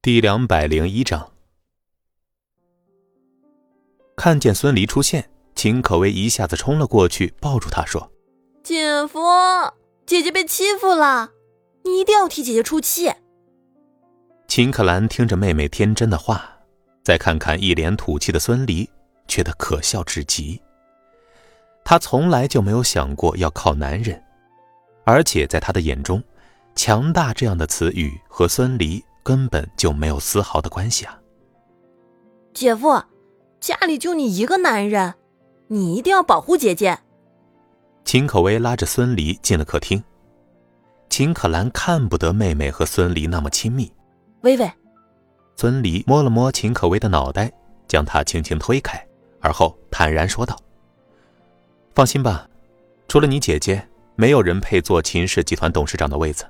第两百零一章，看见孙离出现，秦可薇一下子冲了过去，抱住他说：“姐夫，姐姐被欺负了，你一定要替姐姐出气。”秦可兰听着妹妹天真的话，再看看一脸土气的孙离，觉得可笑至极。她从来就没有想过要靠男人，而且在她的眼中，“强大”这样的词语和孙离。根本就没有丝毫的关系啊！姐夫，家里就你一个男人，你一定要保护姐姐。秦可薇拉着孙离进了客厅。秦可兰看不得妹妹和孙离那么亲密。微微，孙离摸了摸秦可薇的脑袋，将她轻轻推开，而后坦然说道：“放心吧，除了你姐姐，没有人配做秦氏集团董事长的位子。”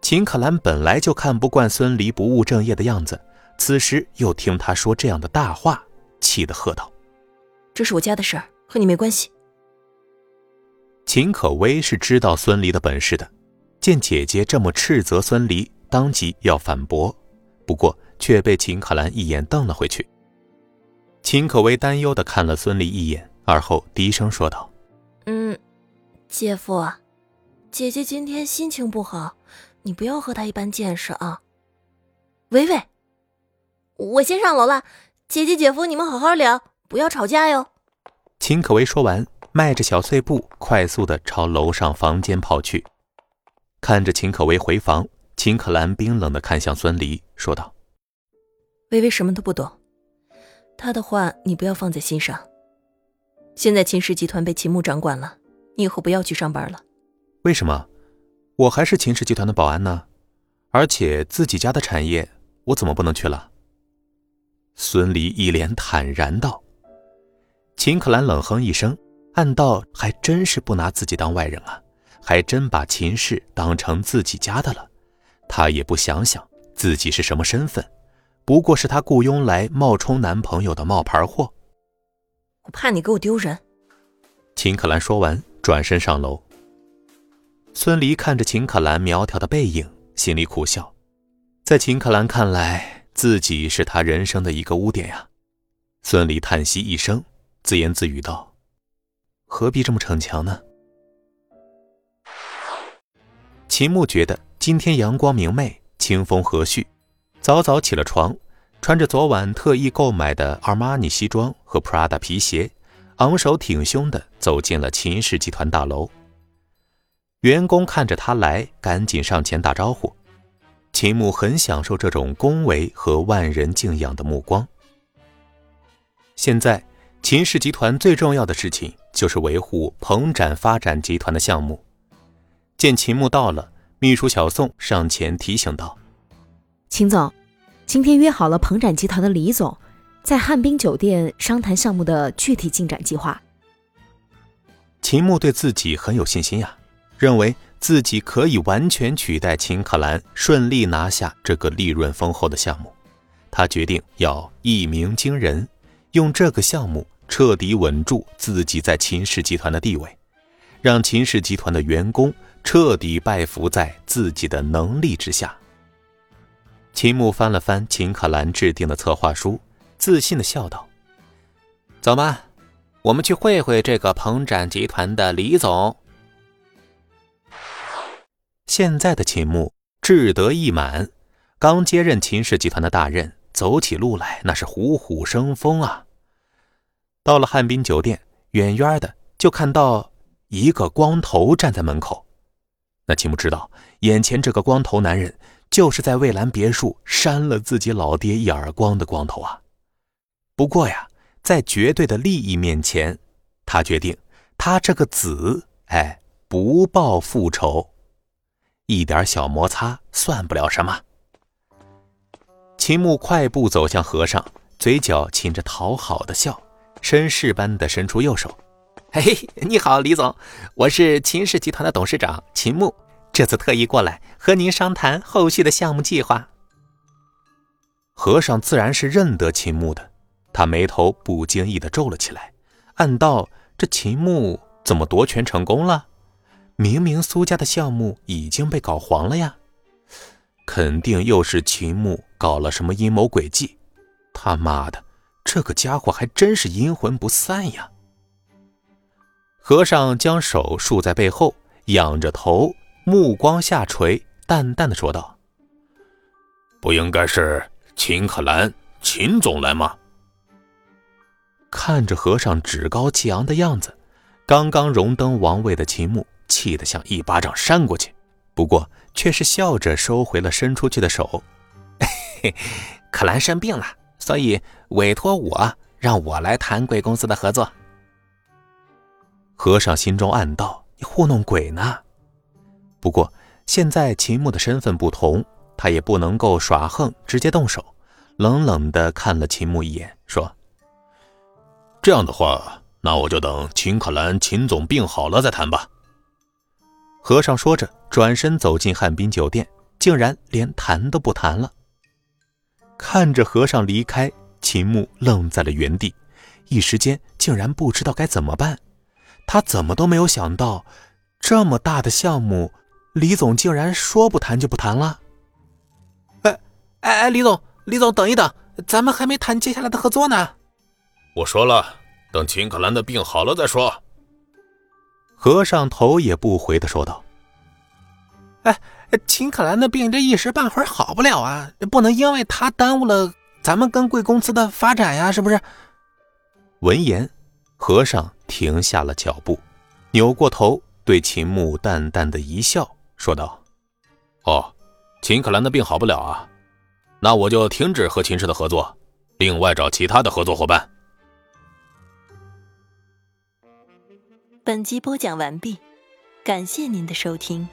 秦可兰本来就看不惯孙离不务正业的样子，此时又听他说这样的大话，气得喝道：“这是我家的事儿，和你没关系。”秦可薇是知道孙离的本事的，见姐姐这么斥责孙离，当即要反驳，不过却被秦可兰一眼瞪了回去。秦可薇担忧地看了孙离一眼，而后低声说道：“嗯，姐夫，姐姐今天心情不好。”你不要和他一般见识啊，维维，我先上楼了。姐姐、姐夫，你们好好聊，不要吵架哟。秦可薇说完，迈着小碎步，快速的朝楼上房间跑去。看着秦可薇回房，秦可兰冰冷的看向孙离，说道：“微微什么都不懂，他的话你不要放在心上。现在秦氏集团被秦牧掌管了，你以后不要去上班了。为什么？”我还是秦氏集团的保安呢，而且自己家的产业，我怎么不能去了？孙离一脸坦然道。秦可兰冷哼一声，暗道还真是不拿自己当外人啊，还真把秦氏当成自己家的了。他也不想想自己是什么身份，不过是他雇佣来冒充男朋友的冒牌货。我怕你给我丢人。秦可兰说完，转身上楼。孙离看着秦可兰苗条的背影，心里苦笑。在秦可兰看来，自己是他人生的一个污点呀。孙离叹息一声，自言自语道：“何必这么逞强呢？”秦牧觉得今天阳光明媚，清风和煦，早早起了床，穿着昨晚特意购买的阿玛尼西装和 Prada 皮鞋，昂首挺胸地走进了秦氏集团大楼。员工看着他来，赶紧上前打招呼。秦牧很享受这种恭维和万人敬仰的目光。现在，秦氏集团最重要的事情就是维护鹏展发展集团的项目。见秦牧到了，秘书小宋上前提醒道：“秦总，今天约好了鹏展集团的李总，在汉滨酒店商谈项目的具体进展计划。”秦牧对自己很有信心呀。认为自己可以完全取代秦可兰，顺利拿下这个利润丰厚的项目。他决定要一鸣惊人，用这个项目彻底稳住自己在秦氏集团的地位，让秦氏集团的员工彻底拜服在自己的能力之下。秦牧翻了翻秦可兰制定的策划书，自信的笑道：“走吧，我们去会会这个鹏展集团的李总。”现在的秦牧志得意满，刚接任秦氏集团的大任，走起路来那是虎虎生风啊。到了汉滨酒店，远远的就看到一个光头站在门口。那秦牧知道，眼前这个光头男人就是在蔚蓝别墅扇了自己老爹一耳光的光头啊。不过呀，在绝对的利益面前，他决定，他这个子，哎，不报复仇。一点小摩擦算不了什么。秦牧快步走向和尚，嘴角噙着讨好的笑，绅士般的伸出右手：“嘿，你好，李总，我是秦氏集团的董事长秦牧，这次特意过来和您商谈后续的项目计划。”和尚自然是认得秦牧的，他眉头不经意的皱了起来，暗道：这秦牧怎么夺权成功了？明明苏家的项目已经被搞黄了呀，肯定又是秦牧搞了什么阴谋诡计。他妈的，这个家伙还真是阴魂不散呀！和尚将手竖在背后，仰着头，目光下垂，淡淡的说道：“不应该是秦可兰秦总来吗？”看着和尚趾高气昂的样子，刚刚荣登王位的秦牧气得想一巴掌扇过去，不过却是笑着收回了伸出去的手。可兰生病了，所以委托我，让我来谈贵公司的合作。和尚心中暗道：“你糊弄鬼呢？”不过现在秦牧的身份不同，他也不能够耍横，直接动手，冷冷的看了秦牧一眼，说：“这样的话，那我就等秦可兰秦总病好了再谈吧。”和尚说着，转身走进汉滨酒店，竟然连谈都不谈了。看着和尚离开，秦牧愣在了原地，一时间竟然不知道该怎么办。他怎么都没有想到，这么大的项目，李总竟然说不谈就不谈了。哎哎哎，李总，李总，等一等，咱们还没谈接下来的合作呢。我说了，等秦可兰的病好了再说。和尚头也不回的说道：“哎，秦可兰的病这一时半会儿好不了啊，不能因为他耽误了咱们跟贵公司的发展呀，是不是？”闻言，和尚。停下了脚步，扭过头对秦牧淡淡的一笑，说道：“哦，秦可兰的病好不了啊，那我就停止和秦氏的合作，另外找其他的合作伙伴。”本集播讲完毕，感谢您的收听。